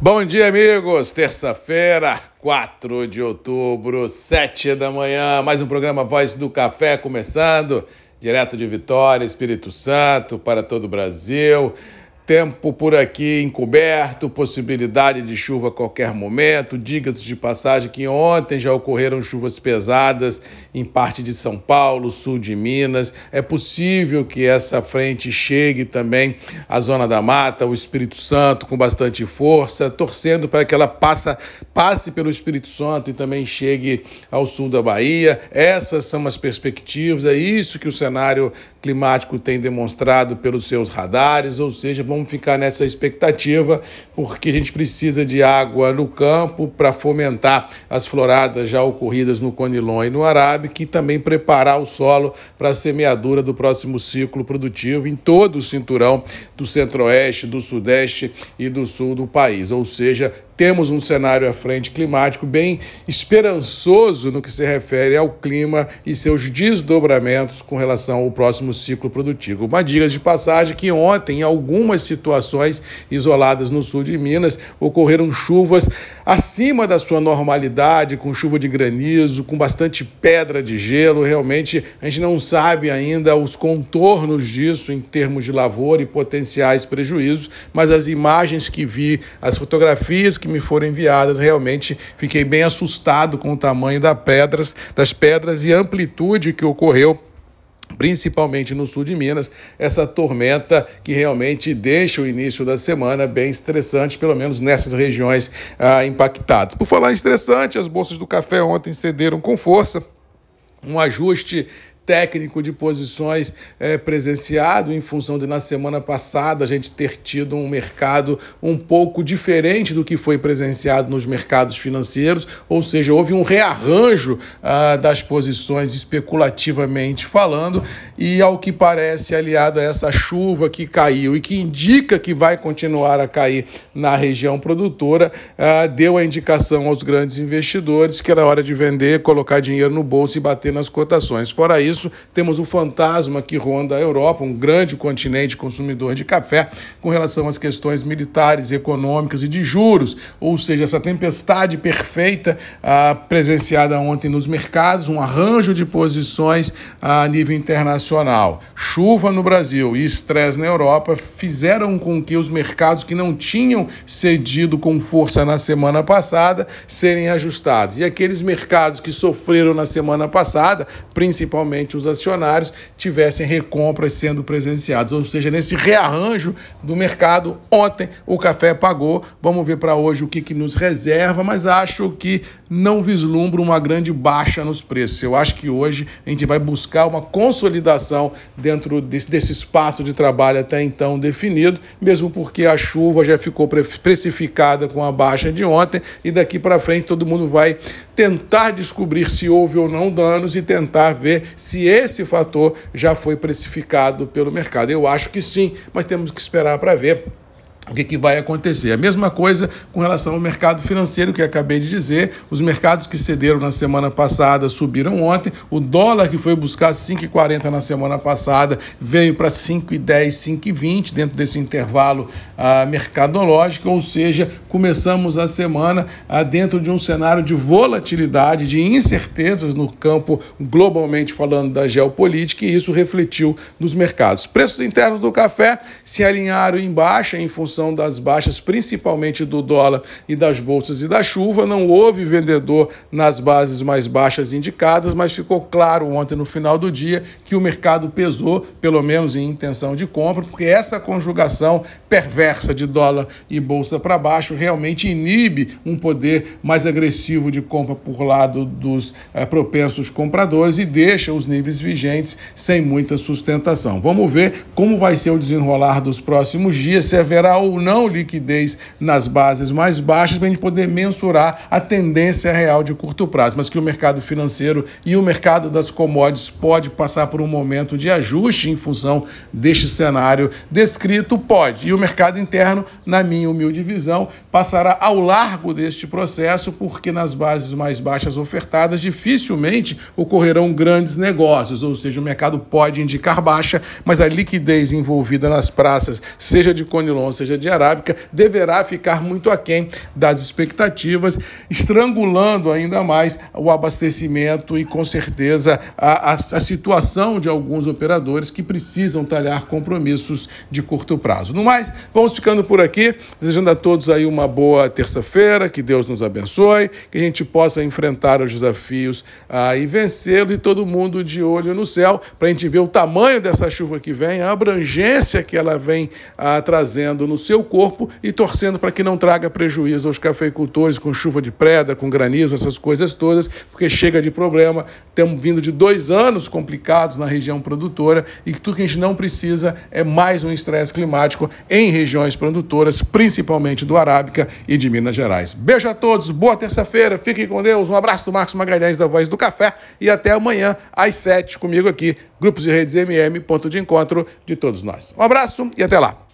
Bom dia, amigos. Terça-feira, 4 de outubro, 7 da manhã. Mais um programa Voz do Café começando, direto de Vitória, Espírito Santo, para todo o Brasil. Tempo por aqui encoberto, possibilidade de chuva a qualquer momento. Diga-se de passagem que ontem já ocorreram chuvas pesadas em parte de São Paulo, sul de Minas. É possível que essa frente chegue também à Zona da Mata, o Espírito Santo, com bastante força, torcendo para que ela passa, passe pelo Espírito Santo e também chegue ao sul da Bahia. Essas são as perspectivas, é isso que o cenário climático tem demonstrado pelos seus radares, ou seja, vamos ficar nessa expectativa, porque a gente precisa de água no campo para fomentar as floradas já ocorridas no Conilon e no Arábica, que também preparar o solo para a semeadura do próximo ciclo produtivo em todo o cinturão do centro-oeste, do sudeste e do sul do país, ou seja, temos um cenário à frente climático bem esperançoso no que se refere ao clima e seus desdobramentos com relação ao próximo ciclo produtivo. Uma dica de passagem que ontem, em algumas situações isoladas no sul de Minas, ocorreram chuvas acima da sua normalidade, com chuva de granizo, com bastante pedra de gelo. Realmente, a gente não sabe ainda os contornos disso em termos de lavoura e potenciais prejuízos, mas as imagens que vi, as fotografias que me foram enviadas. Realmente fiquei bem assustado com o tamanho das pedras, das pedras e amplitude que ocorreu principalmente no sul de Minas, essa tormenta que realmente deixa o início da semana bem estressante, pelo menos nessas regiões ah, impactadas. Por falar em estressante, as bolsas do café ontem cederam com força. Um ajuste técnico de posições é, presenciado em função de na semana passada a gente ter tido um mercado um pouco diferente do que foi presenciado nos mercados financeiros, ou seja, houve um rearranjo ah, das posições especulativamente falando e ao que parece aliado a essa chuva que caiu e que indica que vai continuar a cair na região produtora, ah, deu a indicação aos grandes investidores que era hora de vender, colocar dinheiro no bolso e bater nas cotações. Fora isso temos o fantasma que ronda a Europa, um grande continente consumidor de café, com relação às questões militares, econômicas e de juros, ou seja, essa tempestade perfeita ah, presenciada ontem nos mercados, um arranjo de posições a nível internacional. Chuva no Brasil e estresse na Europa fizeram com que os mercados que não tinham cedido com força na semana passada serem ajustados. E aqueles mercados que sofreram na semana passada, principalmente os acionários tivessem recompras sendo presenciadas. Ou seja, nesse rearranjo do mercado, ontem o café pagou. Vamos ver para hoje o que, que nos reserva, mas acho que não vislumbro uma grande baixa nos preços. Eu acho que hoje a gente vai buscar uma consolidação dentro desse, desse espaço de trabalho até então definido, mesmo porque a chuva já ficou precificada com a baixa de ontem e daqui para frente todo mundo vai tentar descobrir se houve ou não danos e tentar ver se esse fator já foi precificado pelo mercado. Eu acho que sim, mas temos que esperar para ver o que, que, vai acontecer. A mesma coisa com relação ao mercado financeiro que acabei de dizer. Os mercados que cederam na semana passada subiram ontem. O dólar que foi buscar 5,40 na semana passada veio para 5,10, 5,20 dentro desse intervalo ah, mercadológico. Ou seja, começamos a semana ah, dentro de um cenário de volatilidade, de incertezas no campo globalmente falando da geopolítica e isso refletiu nos mercados. Preços internos do café se alinharam em baixa em função função das baixas, principalmente do dólar e das bolsas e da chuva. Não houve vendedor nas bases mais baixas indicadas, mas ficou claro ontem, no final do dia, que o mercado pesou, pelo menos em intenção de compra, porque essa conjugação perversa de dólar e bolsa para baixo realmente inibe um poder mais agressivo de compra por lado dos é, propensos compradores e deixa os níveis vigentes sem muita sustentação. Vamos ver como vai ser o desenrolar dos próximos dias, se haverá ou não liquidez nas bases mais baixas, para a gente poder mensurar a tendência real de curto prazo, mas que o mercado financeiro e o mercado das commodities pode passar por um momento de ajuste em função deste cenário descrito, pode. E o mercado interno, na minha humilde visão, passará ao largo deste processo, porque nas bases mais baixas ofertadas dificilmente ocorrerão grandes negócios, ou seja, o mercado pode indicar baixa, mas a liquidez envolvida nas praças, seja de Conilon, seja de arábica deverá ficar muito aquém das expectativas, estrangulando ainda mais o abastecimento e, com certeza, a, a, a situação de alguns operadores que precisam talhar compromissos de curto prazo. No mais, vamos ficando por aqui, desejando a todos aí uma boa terça-feira, que Deus nos abençoe, que a gente possa enfrentar os desafios ah, e vencê-lo e todo mundo de olho no céu, para a gente ver o tamanho dessa chuva que vem, a abrangência que ela vem ah, trazendo no seu corpo e torcendo para que não traga prejuízo aos cafeicultores com chuva de pedra, com granizo, essas coisas todas, porque chega de problema. Temos vindo de dois anos complicados na região produtora e tudo que a gente não precisa é mais um estresse climático em regiões produtoras, principalmente do Arábica e de Minas Gerais. Beijo a todos, boa terça-feira, fiquem com Deus, um abraço do Marcos Magalhães da Voz do Café e até amanhã às sete comigo aqui, Grupos e Redes MM, ponto de encontro de todos nós. Um abraço e até lá.